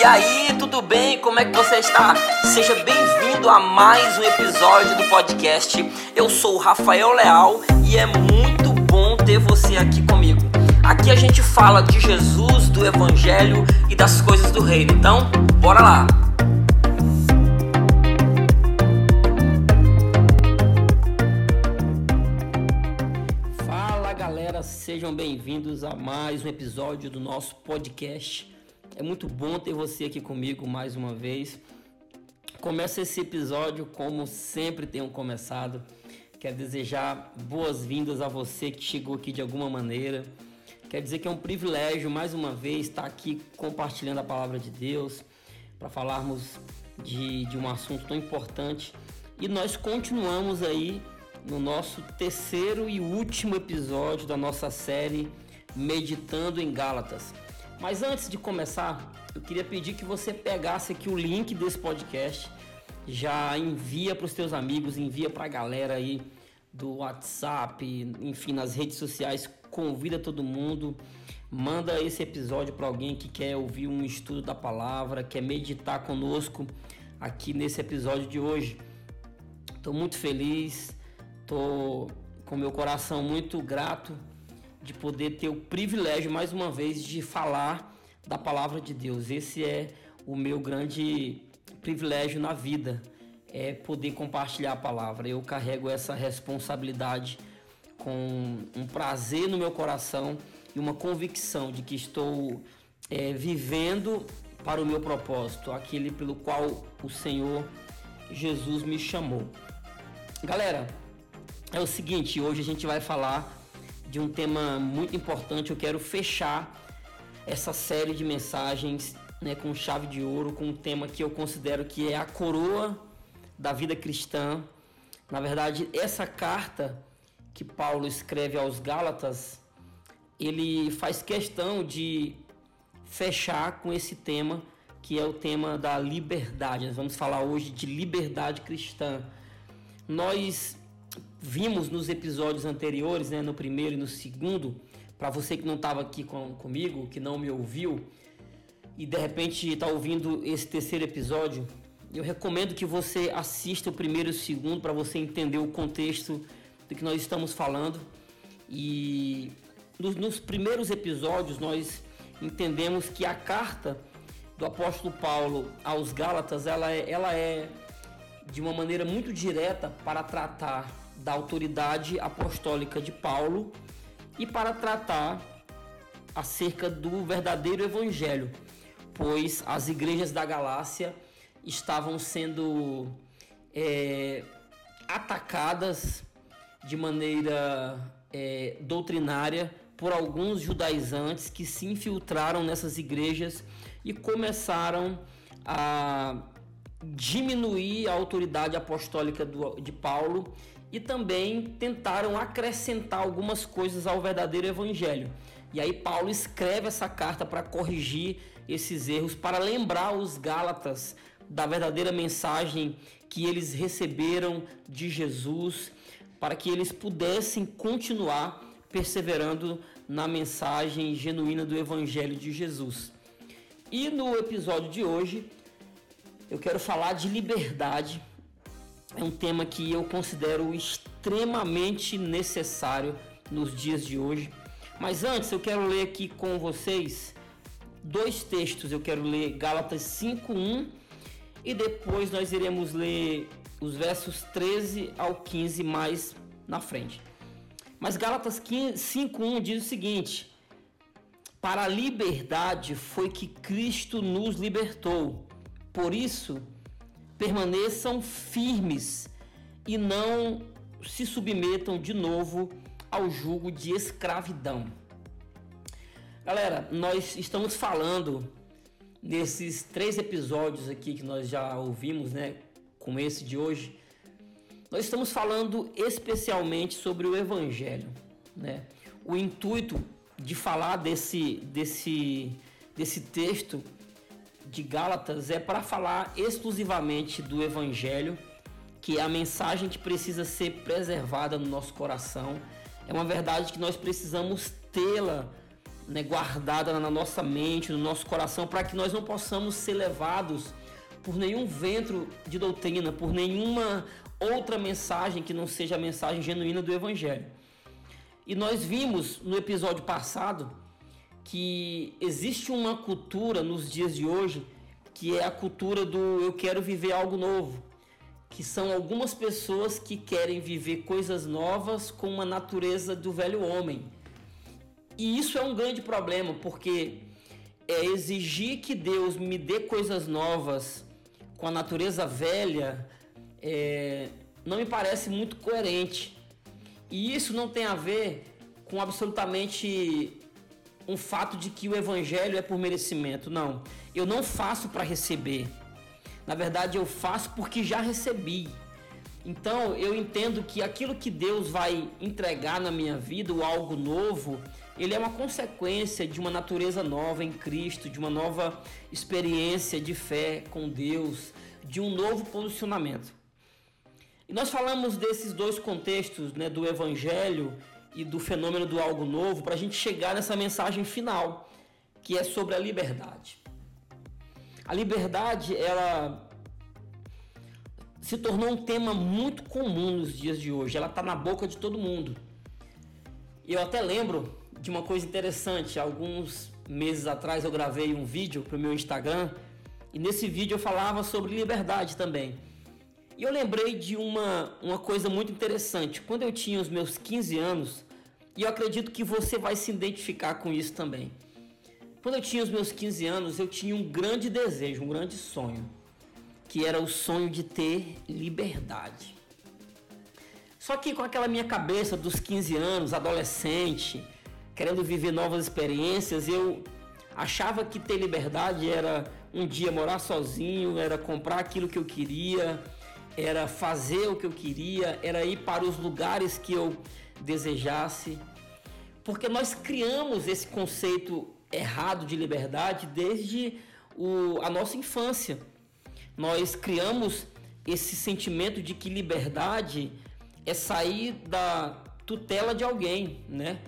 E aí, tudo bem? Como é que você está? Seja bem-vindo a mais um episódio do podcast. Eu sou o Rafael Leal e é muito bom ter você aqui comigo. Aqui a gente fala de Jesus, do Evangelho e das coisas do Reino. Então, bora lá! Fala galera, sejam bem-vindos a mais um episódio do nosso podcast. É muito bom ter você aqui comigo mais uma vez. Começa esse episódio como sempre tenho começado. Quero desejar boas-vindas a você que chegou aqui de alguma maneira. Quer dizer que é um privilégio mais uma vez estar aqui compartilhando a palavra de Deus para falarmos de, de um assunto tão importante. E nós continuamos aí no nosso terceiro e último episódio da nossa série Meditando em Gálatas. Mas antes de começar, eu queria pedir que você pegasse aqui o link desse podcast, já envia para os teus amigos, envia para a galera aí do WhatsApp, enfim, nas redes sociais, convida todo mundo, manda esse episódio para alguém que quer ouvir um estudo da palavra, quer meditar conosco aqui nesse episódio de hoje. Estou muito feliz, estou com meu coração muito grato de poder ter o privilégio mais uma vez de falar da palavra de Deus. Esse é o meu grande privilégio na vida, é poder compartilhar a palavra. Eu carrego essa responsabilidade com um prazer no meu coração e uma convicção de que estou é, vivendo para o meu propósito, aquele pelo qual o Senhor Jesus me chamou. Galera, é o seguinte, hoje a gente vai falar de um tema muito importante. Eu quero fechar essa série de mensagens né, com chave de ouro, com um tema que eu considero que é a coroa da vida cristã. Na verdade, essa carta que Paulo escreve aos Gálatas, ele faz questão de fechar com esse tema que é o tema da liberdade. Nós vamos falar hoje de liberdade cristã. Nós vimos nos episódios anteriores, né, no primeiro e no segundo, para você que não estava aqui com, comigo, que não me ouviu e de repente está ouvindo esse terceiro episódio, eu recomendo que você assista o primeiro e o segundo para você entender o contexto do que nós estamos falando. E nos, nos primeiros episódios nós entendemos que a carta do apóstolo Paulo aos Gálatas ela é, ela é de uma maneira muito direta para tratar da autoridade apostólica de Paulo e para tratar acerca do verdadeiro evangelho, pois as igrejas da Galácia estavam sendo é, atacadas de maneira é, doutrinária por alguns judaizantes que se infiltraram nessas igrejas e começaram a diminuir a autoridade apostólica do, de Paulo e também tentaram acrescentar algumas coisas ao verdadeiro evangelho. E aí Paulo escreve essa carta para corrigir esses erros, para lembrar os Gálatas da verdadeira mensagem que eles receberam de Jesus, para que eles pudessem continuar perseverando na mensagem genuína do evangelho de Jesus. E no episódio de hoje, eu quero falar de liberdade é um tema que eu considero extremamente necessário nos dias de hoje. Mas antes eu quero ler aqui com vocês dois textos. Eu quero ler Gálatas 5:1 e depois nós iremos ler os versos 13 ao 15 mais na frente. Mas Gálatas 5:1 diz o seguinte: Para a liberdade foi que Cristo nos libertou. Por isso, permaneçam firmes e não se submetam de novo ao jugo de escravidão. Galera, nós estamos falando nesses três episódios aqui que nós já ouvimos, né, com esse de hoje, nós estamos falando especialmente sobre o evangelho, né? O intuito de falar desse desse desse texto de Gálatas é para falar exclusivamente do Evangelho, que é a mensagem que precisa ser preservada no nosso coração. É uma verdade que nós precisamos tê-la né, guardada na nossa mente, no nosso coração, para que nós não possamos ser levados por nenhum vento de doutrina, por nenhuma outra mensagem que não seja a mensagem genuína do Evangelho. E nós vimos no episódio passado que existe uma cultura nos dias de hoje que é a cultura do eu quero viver algo novo, que são algumas pessoas que querem viver coisas novas com uma natureza do velho homem. E isso é um grande problema, porque é exigir que Deus me dê coisas novas com a natureza velha é, não me parece muito coerente. E isso não tem a ver com absolutamente um fato de que o evangelho é por merecimento. Não. Eu não faço para receber. Na verdade, eu faço porque já recebi. Então, eu entendo que aquilo que Deus vai entregar na minha vida, o algo novo, ele é uma consequência de uma natureza nova em Cristo, de uma nova experiência de fé com Deus, de um novo posicionamento. E nós falamos desses dois contextos, né, do evangelho e do fenômeno do algo novo, para a gente chegar nessa mensagem final, que é sobre a liberdade. A liberdade, ela se tornou um tema muito comum nos dias de hoje. Ela está na boca de todo mundo. Eu até lembro de uma coisa interessante. Alguns meses atrás eu gravei um vídeo para o meu Instagram e nesse vídeo eu falava sobre liberdade também. E eu lembrei de uma, uma coisa muito interessante. Quando eu tinha os meus 15 anos, e eu acredito que você vai se identificar com isso também. Quando eu tinha os meus 15 anos, eu tinha um grande desejo, um grande sonho, que era o sonho de ter liberdade. Só que com aquela minha cabeça dos 15 anos, adolescente, querendo viver novas experiências, eu achava que ter liberdade era um dia morar sozinho, era comprar aquilo que eu queria, era fazer o que eu queria, era ir para os lugares que eu desejasse. Porque nós criamos esse conceito errado de liberdade desde o, a nossa infância. Nós criamos esse sentimento de que liberdade é sair da tutela de alguém, né?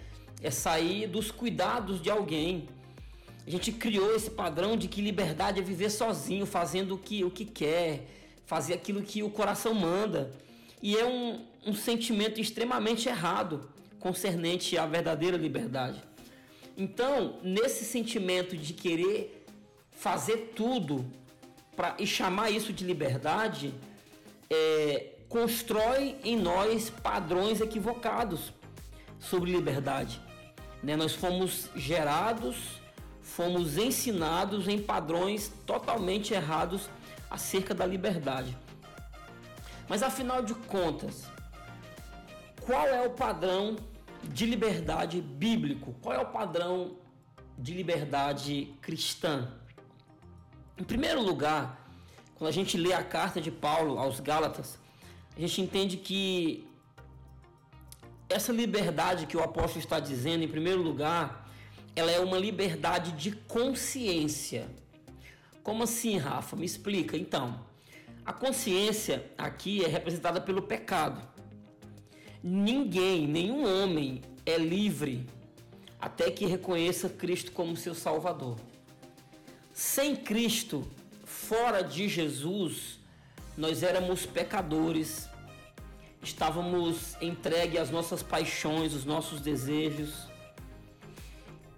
É sair dos cuidados de alguém. A gente criou esse padrão de que liberdade é viver sozinho, fazendo o que, o que quer, fazer aquilo que o coração manda. E é um, um sentimento extremamente errado concernente à verdadeira liberdade. Então, nesse sentimento de querer fazer tudo pra, e chamar isso de liberdade, é, constrói em nós padrões equivocados sobre liberdade. Né? Nós fomos gerados, fomos ensinados em padrões totalmente errados acerca da liberdade. Mas afinal de contas, qual é o padrão de liberdade bíblico? Qual é o padrão de liberdade cristã? Em primeiro lugar, quando a gente lê a carta de Paulo aos Gálatas, a gente entende que essa liberdade que o apóstolo está dizendo, em primeiro lugar, ela é uma liberdade de consciência. Como assim, Rafa? Me explica. Então, a consciência aqui é representada pelo pecado. Ninguém, nenhum homem é livre até que reconheça Cristo como seu Salvador. Sem Cristo, fora de Jesus, nós éramos pecadores, estávamos entregues às nossas paixões, os nossos desejos,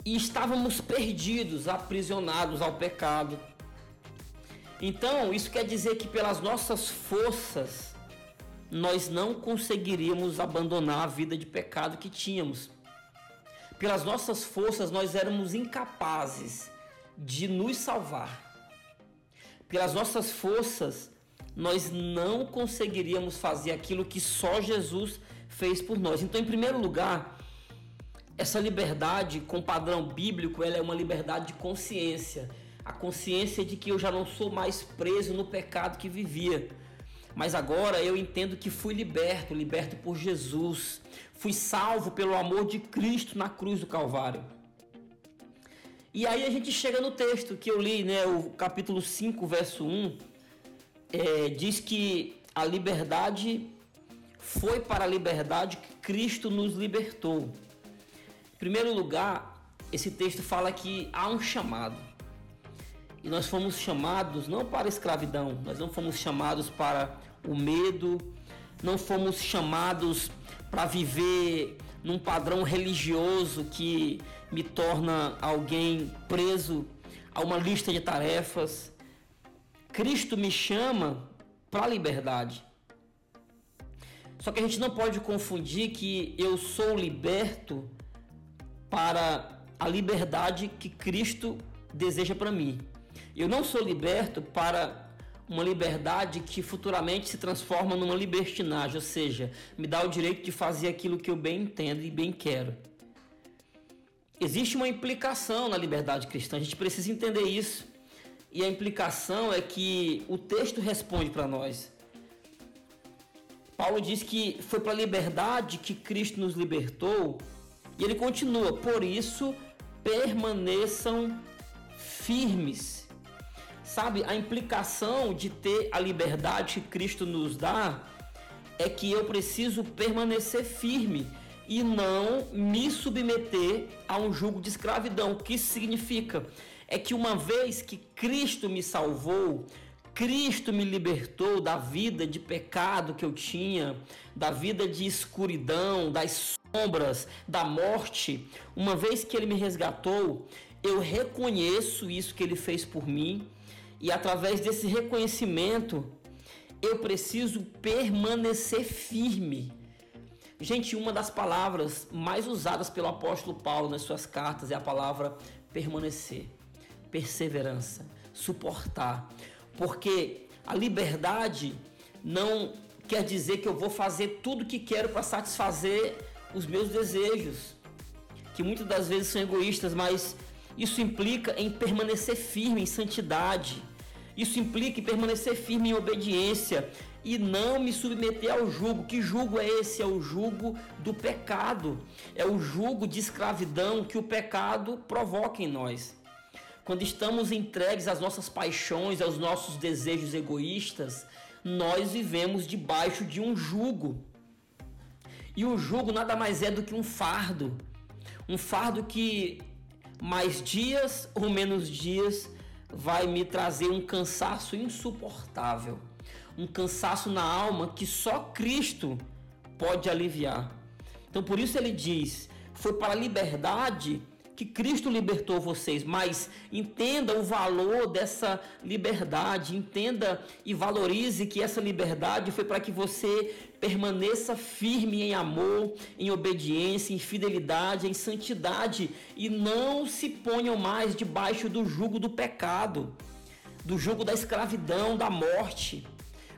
e estávamos perdidos, aprisionados ao pecado. Então, isso quer dizer que pelas nossas forças, nós não conseguiríamos abandonar a vida de pecado que tínhamos. Pelas nossas forças, nós éramos incapazes de nos salvar. Pelas nossas forças, nós não conseguiríamos fazer aquilo que só Jesus fez por nós. Então, em primeiro lugar, essa liberdade com padrão bíblico, ela é uma liberdade de consciência a consciência de que eu já não sou mais preso no pecado que vivia. Mas agora eu entendo que fui liberto, liberto por Jesus. Fui salvo pelo amor de Cristo na cruz do Calvário. E aí a gente chega no texto que eu li, né, o capítulo 5, verso 1, é, diz que a liberdade foi para a liberdade que Cristo nos libertou. Em primeiro lugar, esse texto fala que há um chamado. E nós fomos chamados não para a escravidão, nós não fomos chamados para o medo, não fomos chamados para viver num padrão religioso que me torna alguém preso a uma lista de tarefas. Cristo me chama para a liberdade. Só que a gente não pode confundir que eu sou liberto para a liberdade que Cristo deseja para mim. Eu não sou liberto para uma liberdade que futuramente se transforma numa libertinagem, ou seja, me dá o direito de fazer aquilo que eu bem entendo e bem quero. Existe uma implicação na liberdade cristã, a gente precisa entender isso. E a implicação é que o texto responde para nós. Paulo diz que foi para a liberdade que Cristo nos libertou, e ele continua: por isso permaneçam firmes. Sabe, a implicação de ter a liberdade que Cristo nos dá é que eu preciso permanecer firme e não me submeter a um jugo de escravidão. O que significa? É que uma vez que Cristo me salvou, Cristo me libertou da vida de pecado que eu tinha, da vida de escuridão, das sombras, da morte. Uma vez que Ele me resgatou, eu reconheço isso que Ele fez por mim e através desse reconhecimento eu preciso permanecer firme. Gente, uma das palavras mais usadas pelo apóstolo Paulo nas suas cartas é a palavra permanecer, perseverança, suportar. Porque a liberdade não quer dizer que eu vou fazer tudo o que quero para satisfazer os meus desejos, que muitas das vezes são egoístas, mas isso implica em permanecer firme em santidade. Isso implica em permanecer firme em obediência e não me submeter ao jugo. Que jugo é esse? É o jugo do pecado. É o jugo de escravidão que o pecado provoca em nós. Quando estamos entregues às nossas paixões, aos nossos desejos egoístas, nós vivemos debaixo de um jugo. E o jugo nada mais é do que um fardo. Um fardo que mais dias ou menos dias vai me trazer um cansaço insuportável. Um cansaço na alma que só Cristo pode aliviar. Então por isso ele diz: foi para a liberdade que Cristo libertou vocês, mas entenda o valor dessa liberdade, entenda e valorize que essa liberdade foi para que você permaneça firme em amor, em obediência, em fidelidade, em santidade e não se ponham mais debaixo do jugo do pecado, do jugo da escravidão, da morte.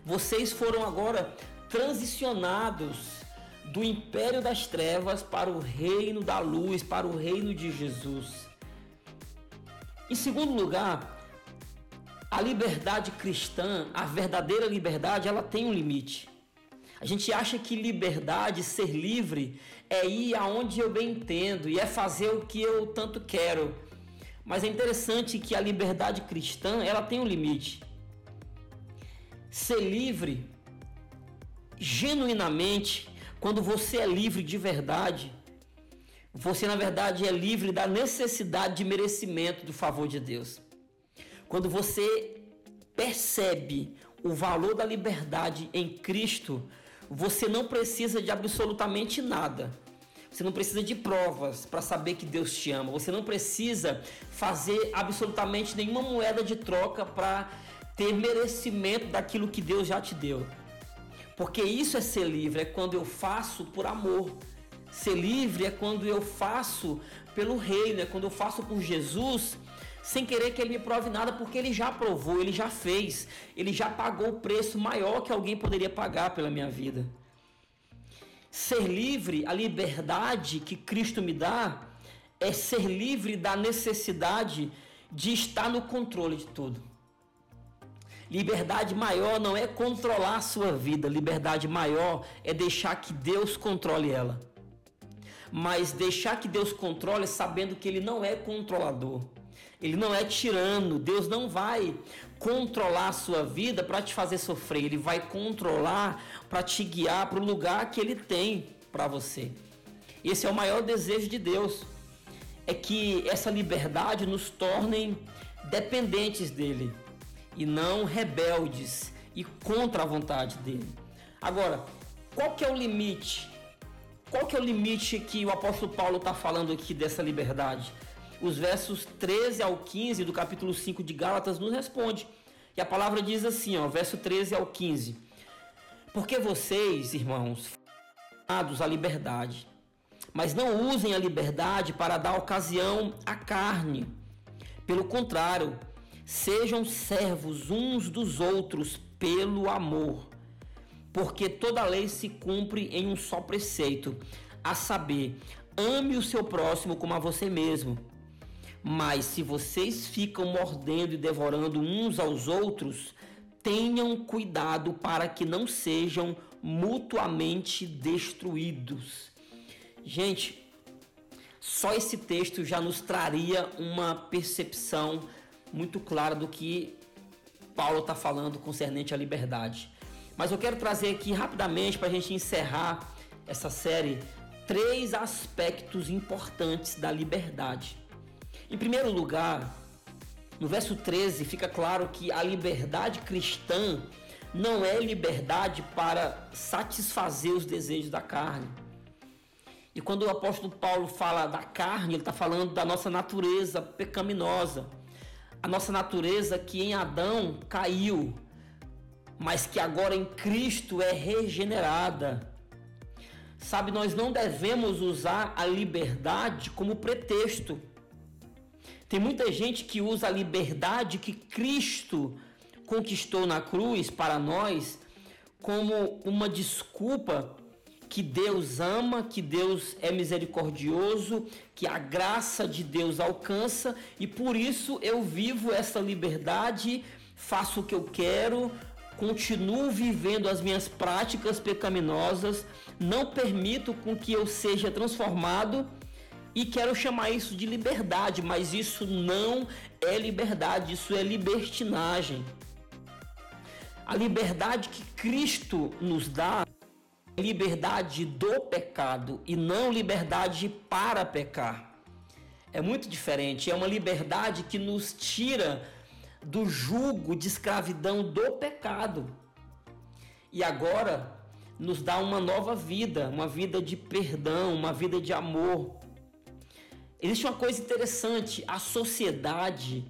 Vocês foram agora transicionados do império das trevas para o reino da luz, para o reino de Jesus. Em segundo lugar, a liberdade cristã, a verdadeira liberdade, ela tem um limite. A gente acha que liberdade, ser livre, é ir aonde eu bem entendo e é fazer o que eu tanto quero. Mas é interessante que a liberdade cristã, ela tem um limite. Ser livre genuinamente quando você é livre de verdade, você na verdade é livre da necessidade de merecimento do favor de Deus. Quando você percebe o valor da liberdade em Cristo, você não precisa de absolutamente nada. Você não precisa de provas para saber que Deus te ama. Você não precisa fazer absolutamente nenhuma moeda de troca para ter merecimento daquilo que Deus já te deu. Porque isso é ser livre, é quando eu faço por amor. Ser livre é quando eu faço pelo reino, é quando eu faço por Jesus, sem querer que ele me prove nada, porque ele já provou, ele já fez, ele já pagou o preço maior que alguém poderia pagar pela minha vida. Ser livre, a liberdade que Cristo me dá, é ser livre da necessidade de estar no controle de tudo. Liberdade maior não é controlar a sua vida, liberdade maior é deixar que Deus controle ela. Mas deixar que Deus controle sabendo que Ele não é controlador. Ele não é tirano. Deus não vai controlar a sua vida para te fazer sofrer. Ele vai controlar para te guiar para o lugar que Ele tem para você. Esse é o maior desejo de Deus. é que essa liberdade nos torne dependentes dele e não rebeldes e contra a vontade dele. Agora, qual que é o limite? Qual que é o limite que o apóstolo Paulo está falando aqui dessa liberdade? Os versos 13 ao 15 do capítulo 5 de Gálatas nos responde. E a palavra diz assim, ó, verso 13 ao 15. Porque vocês, irmãos, foram à liberdade, mas não usem a liberdade para dar ocasião à carne. Pelo contrário, sejam servos uns dos outros pelo amor. Porque toda lei se cumpre em um só preceito, a saber, ame o seu próximo como a você mesmo. Mas se vocês ficam mordendo e devorando uns aos outros, tenham cuidado para que não sejam mutuamente destruídos. Gente, só esse texto já nos traria uma percepção muito clara do que Paulo está falando concernente à liberdade. Mas eu quero trazer aqui rapidamente para a gente encerrar essa série três aspectos importantes da liberdade. Em primeiro lugar, no verso 13 fica claro que a liberdade cristã não é liberdade para satisfazer os desejos da carne. E quando o apóstolo Paulo fala da carne, ele está falando da nossa natureza pecaminosa. A nossa natureza que em Adão caiu, mas que agora em Cristo é regenerada. Sabe, nós não devemos usar a liberdade como pretexto tem muita gente que usa a liberdade que Cristo conquistou na cruz para nós como uma desculpa que Deus ama, que Deus é misericordioso, que a graça de Deus alcança e por isso eu vivo essa liberdade, faço o que eu quero, continuo vivendo as minhas práticas pecaminosas, não permito com que eu seja transformado e quero chamar isso de liberdade, mas isso não é liberdade, isso é libertinagem. A liberdade que Cristo nos dá liberdade do pecado e não liberdade para pecar. É muito diferente, é uma liberdade que nos tira do jugo de escravidão do pecado. E agora nos dá uma nova vida, uma vida de perdão, uma vida de amor, Existe uma coisa interessante: a sociedade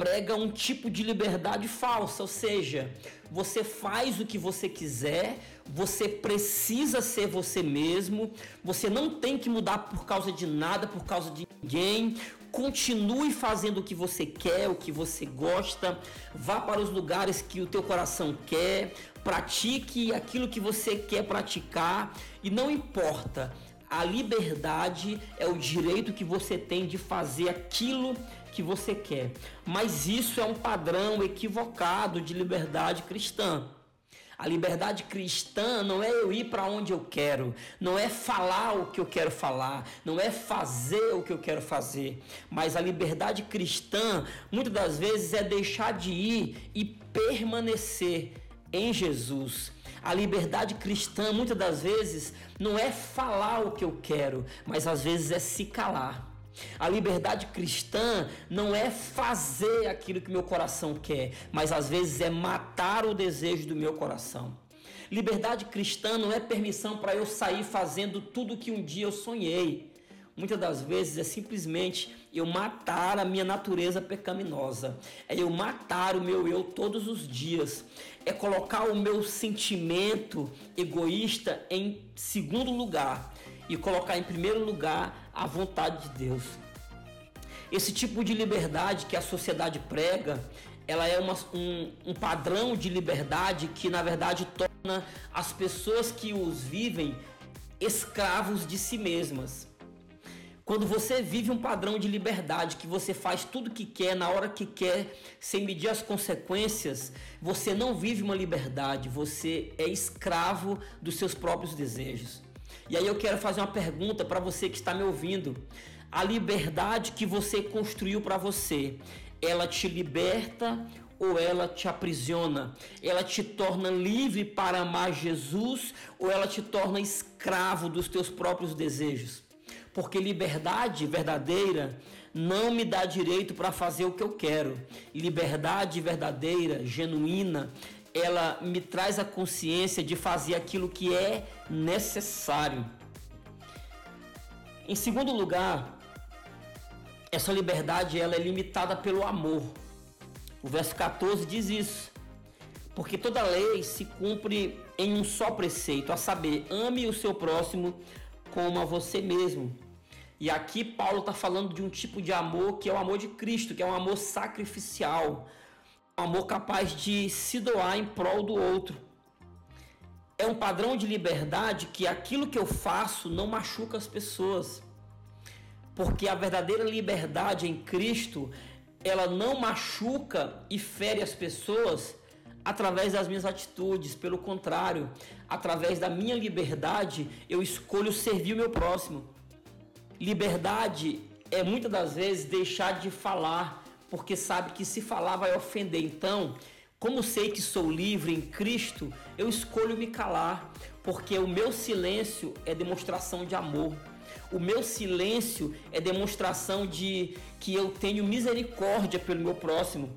prega um tipo de liberdade falsa, ou seja, você faz o que você quiser, você precisa ser você mesmo, você não tem que mudar por causa de nada, por causa de ninguém. Continue fazendo o que você quer, o que você gosta, vá para os lugares que o teu coração quer, pratique aquilo que você quer praticar. E não importa a liberdade é o direito que você tem de fazer aquilo que você quer. Mas isso é um padrão equivocado de liberdade cristã. A liberdade cristã não é eu ir para onde eu quero, não é falar o que eu quero falar, não é fazer o que eu quero fazer, mas a liberdade cristã muitas das vezes é deixar de ir e permanecer em Jesus a liberdade cristã, muitas das vezes, não é falar o que eu quero, mas às vezes é se calar. A liberdade cristã não é fazer aquilo que meu coração quer, mas às vezes é matar o desejo do meu coração. Liberdade cristã não é permissão para eu sair fazendo tudo que um dia eu sonhei. Muitas das vezes é simplesmente eu matar a minha natureza pecaminosa, é eu matar o meu eu todos os dias, é colocar o meu sentimento egoísta em segundo lugar e colocar em primeiro lugar a vontade de Deus. Esse tipo de liberdade que a sociedade prega, ela é uma, um, um padrão de liberdade que na verdade torna as pessoas que os vivem escravos de si mesmas. Quando você vive um padrão de liberdade, que você faz tudo que quer, na hora que quer, sem medir as consequências, você não vive uma liberdade, você é escravo dos seus próprios desejos. E aí eu quero fazer uma pergunta para você que está me ouvindo. A liberdade que você construiu para você, ela te liberta ou ela te aprisiona? Ela te torna livre para amar Jesus ou ela te torna escravo dos teus próprios desejos? Porque liberdade verdadeira não me dá direito para fazer o que eu quero. Liberdade verdadeira, genuína, ela me traz a consciência de fazer aquilo que é necessário. Em segundo lugar, essa liberdade ela é limitada pelo amor. O verso 14 diz isso. Porque toda lei se cumpre em um só preceito, a saber, ame o seu próximo como a você mesmo. E aqui Paulo está falando de um tipo de amor que é o amor de Cristo, que é um amor sacrificial, um amor capaz de se doar em prol do outro. É um padrão de liberdade que aquilo que eu faço não machuca as pessoas. Porque a verdadeira liberdade em Cristo, ela não machuca e fere as pessoas através das minhas atitudes, pelo contrário, através da minha liberdade, eu escolho servir o meu próximo. Liberdade é muitas das vezes deixar de falar, porque sabe que se falar vai ofender. Então, como sei que sou livre em Cristo, eu escolho me calar, porque o meu silêncio é demonstração de amor. O meu silêncio é demonstração de que eu tenho misericórdia pelo meu próximo.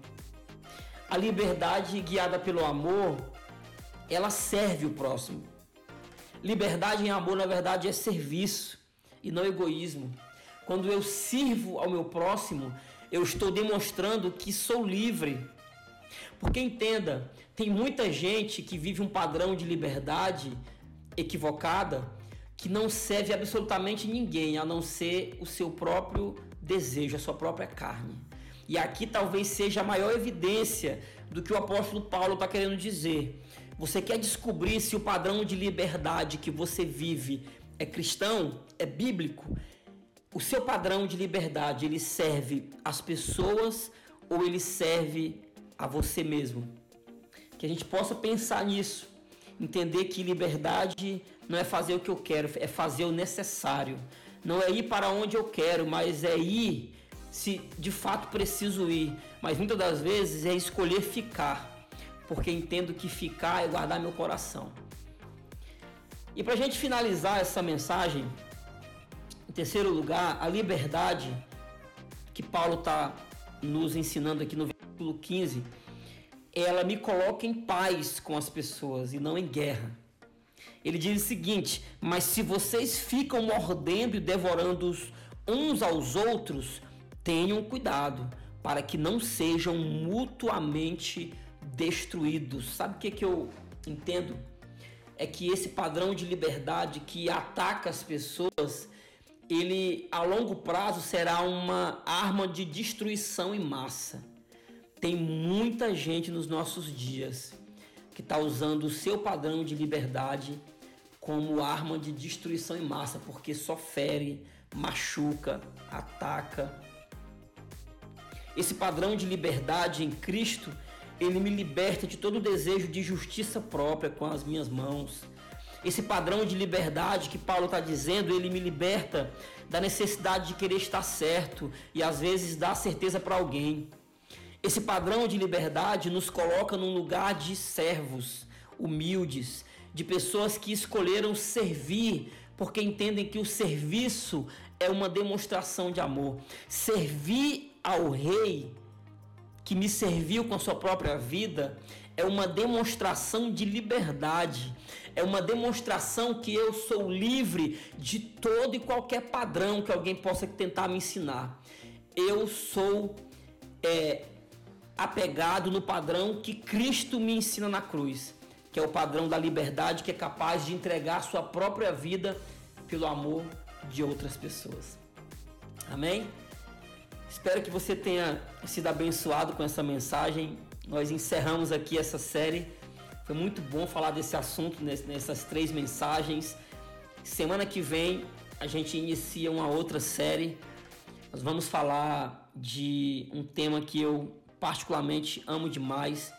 A liberdade guiada pelo amor, ela serve o próximo. Liberdade em amor, na verdade, é serviço e não egoísmo. Quando eu sirvo ao meu próximo, eu estou demonstrando que sou livre. Porque entenda, tem muita gente que vive um padrão de liberdade equivocada que não serve absolutamente ninguém a não ser o seu próprio desejo, a sua própria carne. E aqui talvez seja a maior evidência do que o apóstolo Paulo está querendo dizer. Você quer descobrir se o padrão de liberdade que você vive é cristão, é bíblico? O seu padrão de liberdade, ele serve às pessoas ou ele serve a você mesmo? Que a gente possa pensar nisso, entender que liberdade não é fazer o que eu quero, é fazer o necessário. Não é ir para onde eu quero, mas é ir se de fato preciso ir, mas muitas das vezes é escolher ficar, porque entendo que ficar é guardar meu coração. E para a gente finalizar essa mensagem, em terceiro lugar, a liberdade que Paulo está nos ensinando aqui no versículo 15, ela me coloca em paz com as pessoas e não em guerra. Ele diz o seguinte: Mas se vocês ficam mordendo e devorando uns aos outros, tenham cuidado para que não sejam mutuamente destruídos. Sabe o que, que eu entendo? É que esse padrão de liberdade que ataca as pessoas, ele a longo prazo será uma arma de destruição em massa. Tem muita gente nos nossos dias que está usando o seu padrão de liberdade como arma de destruição em massa, porque só fere, machuca, ataca esse padrão de liberdade em Cristo, ele me liberta de todo o desejo de justiça própria com as minhas mãos. Esse padrão de liberdade que Paulo está dizendo, ele me liberta da necessidade de querer estar certo e às vezes dar certeza para alguém. Esse padrão de liberdade nos coloca num lugar de servos humildes, de pessoas que escolheram servir porque entendem que o serviço é uma demonstração de amor. Servir ao rei que me serviu com sua própria vida é uma demonstração de liberdade, é uma demonstração que eu sou livre de todo e qualquer padrão que alguém possa tentar me ensinar. Eu sou é, apegado no padrão que Cristo me ensina na cruz, que é o padrão da liberdade, que é capaz de entregar sua própria vida pelo amor de outras pessoas. Amém? Espero que você tenha sido abençoado com essa mensagem. Nós encerramos aqui essa série. Foi muito bom falar desse assunto nessas três mensagens. Semana que vem a gente inicia uma outra série. Nós vamos falar de um tema que eu particularmente amo demais.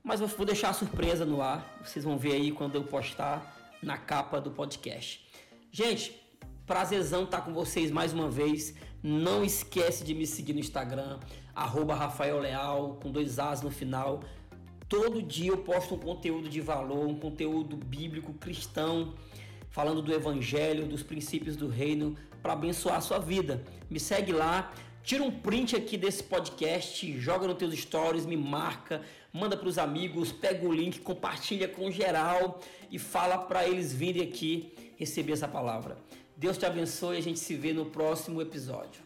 Mas eu vou deixar a surpresa no ar. Vocês vão ver aí quando eu postar na capa do podcast. Gente, prazerzão estar com vocês mais uma vez. Não esquece de me seguir no Instagram, arroba Rafael Leal, com dois As no final. Todo dia eu posto um conteúdo de valor, um conteúdo bíblico cristão. falando do evangelho, dos princípios do reino para abençoar a sua vida. Me segue lá, tira um print aqui desse podcast, joga nos teus stories, me marca, manda para os amigos, pega o link, compartilha com geral e fala para eles virem aqui receber essa palavra. Deus te abençoe e a gente se vê no próximo episódio.